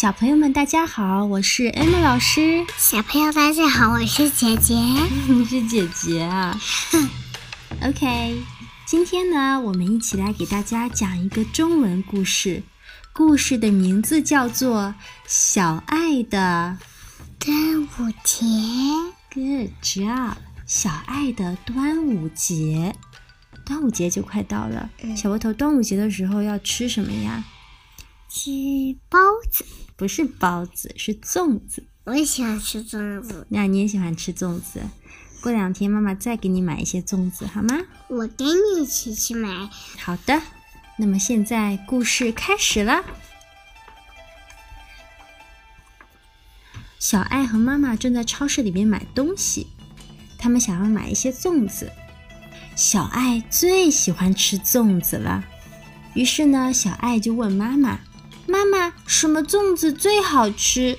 小朋友们，大家好，我是 Emma 老师。小朋友，大家好，我是姐姐。你是姐姐啊？OK，今天呢，我们一起来给大家讲一个中文故事。故事的名字叫做《小爱的端午节》。Good job，小爱的端午节。端午节就快到了，小窝头，端午节的时候要吃什么呀？吃包子，不是包子，是粽子。我也喜欢吃粽子。那你也喜欢吃粽子？过两天妈妈再给你买一些粽子，好吗？我跟你一起去买。好的。那么现在故事开始了。小爱和妈妈正在超市里面买东西，他们想要买一些粽子。小爱最喜欢吃粽子了，于是呢，小爱就问妈妈。妈妈，什么粽子最好吃？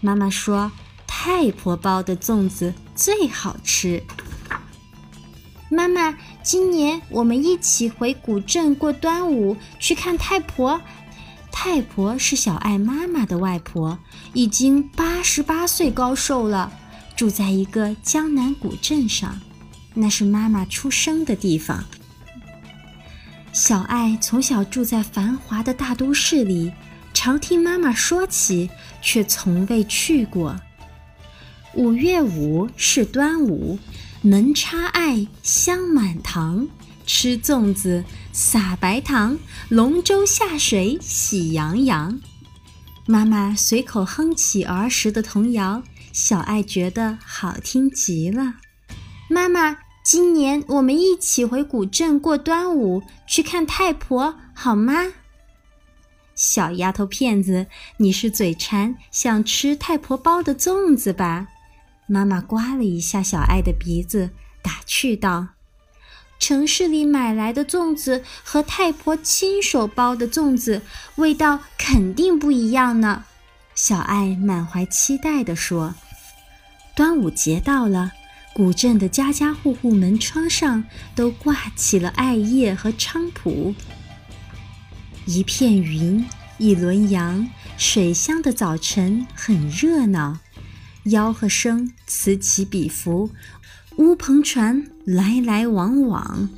妈妈说：“太婆包的粽子最好吃。”妈妈，今年我们一起回古镇过端午，去看太婆。太婆是小爱妈妈的外婆，已经八十八岁高寿了，住在一个江南古镇上，那是妈妈出生的地方。小爱从小住在繁华的大都市里。常听妈妈说起，却从未去过。五月五是端午，门插艾，香满堂，吃粽子，撒白糖，龙舟下水喜洋洋。妈妈随口哼起儿时的童谣，小爱觉得好听极了。妈妈，今年我们一起回古镇过端午，去看太婆，好吗？小丫头片子，你是嘴馋想吃太婆包的粽子吧？妈妈刮了一下小爱的鼻子，打趣道：“城市里买来的粽子和太婆亲手包的粽子味道肯定不一样呢。”小爱满怀期待地说：“端午节到了，古镇的家家户户门窗上都挂起了艾叶和菖蒲。”一片云，一轮阳，水乡的早晨很热闹，吆喝声此起彼伏，乌篷船来来往往。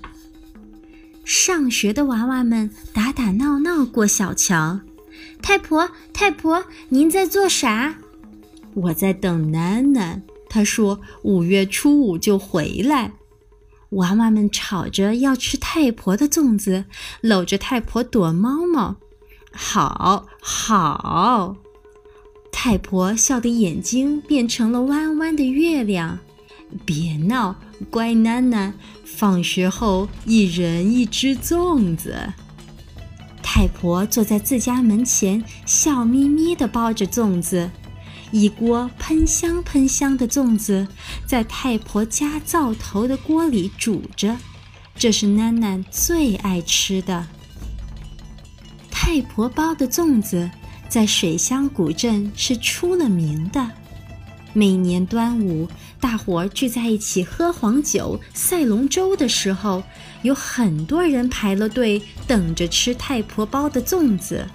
上学的娃娃们打打闹闹过小桥。太婆，太婆，您在做啥？我在等囡囡，他说五月初五就回来。娃娃们吵着要吃太婆的粽子，搂着太婆躲猫猫。好好，太婆笑得眼睛变成了弯弯的月亮。别闹，乖囡囡，放学后一人一只粽子。太婆坐在自家门前，笑眯眯地包着粽子。一锅喷香喷香的粽子在太婆家灶头的锅里煮着，这是囡囡最爱吃的。太婆包的粽子在水乡古镇是出了名的。每年端午，大伙儿聚在一起喝黄酒、赛龙舟的时候，有很多人排了队等着吃太婆包的粽子。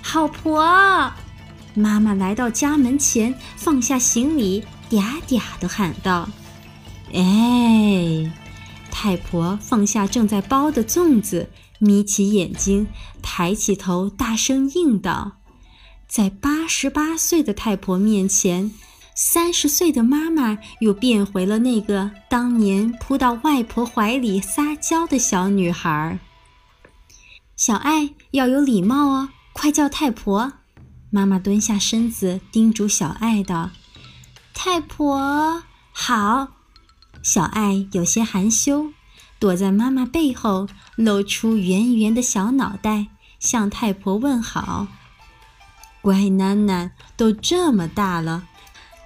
好婆。妈妈来到家门前，放下行李，嗲嗲地喊道：“哎！”太婆放下正在包的粽子，眯起眼睛，抬起头，大声应道：“在八十八岁的太婆面前，三十岁的妈妈又变回了那个当年扑到外婆怀里撒娇的小女孩。”小爱要有礼貌哦，快叫太婆。妈妈蹲下身子，叮嘱小爱道：“太婆好。”小爱有些含羞，躲在妈妈背后，露出圆圆的小脑袋，向太婆问好。乖囡囡，都这么大了，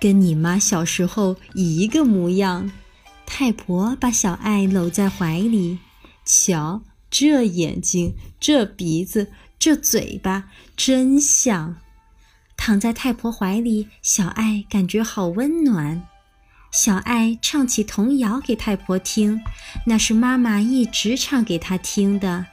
跟你妈小时候一个模样。太婆把小爱搂在怀里，瞧，这眼睛，这鼻子，这嘴巴，真像。躺在太婆怀里，小爱感觉好温暖。小爱唱起童谣给太婆听，那是妈妈一直唱给她听的。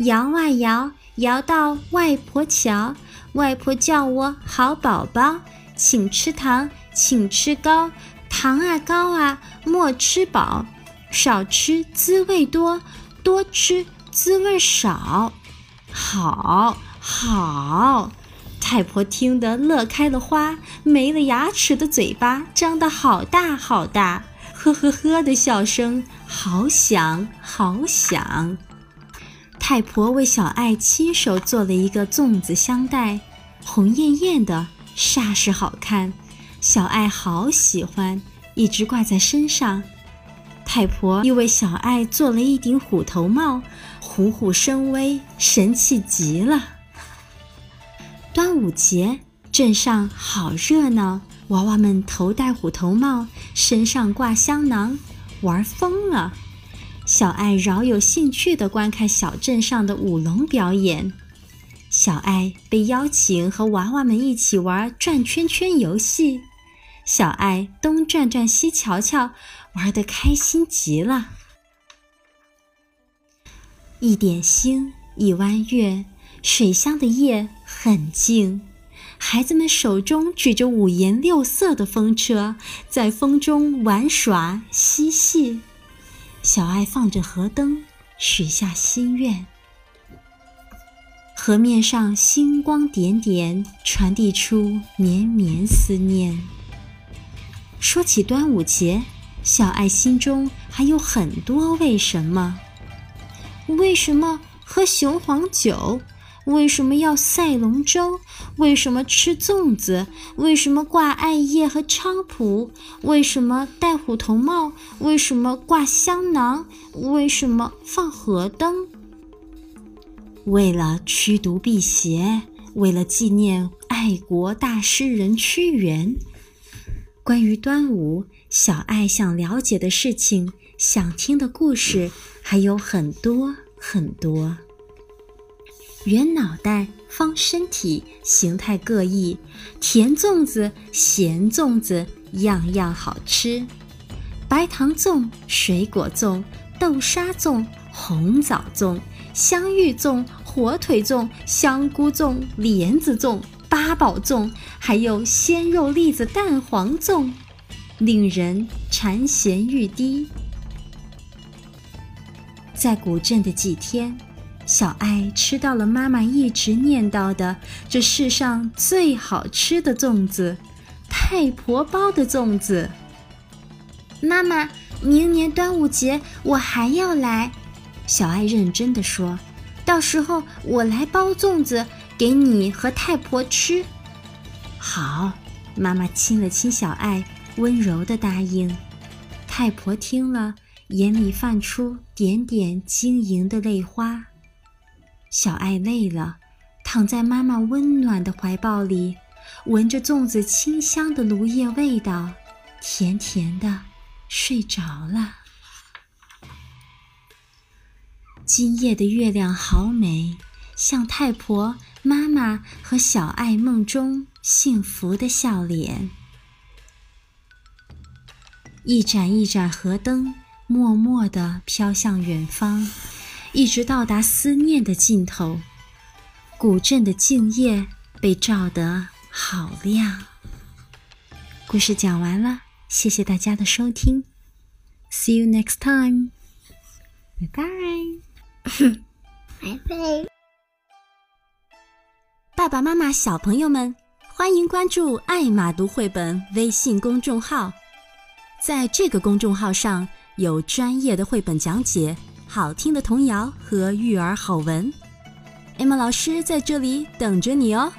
摇啊摇，摇到外婆桥，外婆叫我好宝宝，请吃糖，请吃糕，糖啊糕啊莫吃饱，少吃滋味多，多吃滋味少。好，好。太婆听得乐开了花，没了牙齿的嘴巴张得好大好大，呵呵呵的笑声好响好响。太婆为小爱亲手做了一个粽子香袋，红艳艳的，煞是好看。小爱好喜欢，一直挂在身上。太婆又为小爱做了一顶虎头帽，虎虎生威，神气极了。端午节，镇上好热闹，娃娃们头戴虎头帽，身上挂香囊，玩疯了。小爱饶有兴趣地观看小镇上的舞龙表演。小爱被邀请和娃娃们一起玩转圈圈游戏，小爱东转转西瞧瞧，玩得开心极了。一点星，一弯月。水乡的夜很静，孩子们手中举着五颜六色的风车，在风中玩耍嬉戏。小爱放着河灯，许下心愿。河面上星光点点，传递出绵绵思念。说起端午节，小爱心中还有很多为什么：为什么喝雄黄酒？为什么要赛龙舟？为什么吃粽子？为什么挂艾叶和菖蒲？为什么戴虎头帽？为什么挂香囊？为什么放河灯？为了驱毒辟邪，为了纪念爱国大诗人屈原。关于端午，小爱想了解的事情，想听的故事还有很多很多。圆脑袋，方身体，形态各异，甜粽子、咸粽子样样好吃。白糖粽、水果粽、豆沙粽、红枣粽、香芋粽、火腿粽、香菇粽、莲子粽、八宝粽，还有鲜肉栗子蛋黄粽，令人馋涎欲滴。在古镇的几天。小爱吃到了妈妈一直念叨的这世上最好吃的粽子——太婆包的粽子。妈妈，明年端午节我还要来。小爱认真的说：“到时候我来包粽子给你和太婆吃。”好，妈妈亲了亲小爱，温柔的答应。太婆听了，眼里泛出点点晶莹的泪花。小爱累了，躺在妈妈温暖的怀抱里，闻着粽子清香的芦叶味道，甜甜的睡着了。今夜的月亮好美，像太婆、妈妈和小爱梦中幸福的笑脸。一盏一盏河灯，默默地飘向远方。一直到达思念的尽头，古镇的静夜被照得好亮。故事讲完了，谢谢大家的收听，See you next time，Bye bye.。爸爸妈妈、小朋友们，欢迎关注“爱马读绘本”微信公众号，在这个公众号上有专业的绘本讲解。好听的童谣和育儿好文，艾玛老师在这里等着你哦。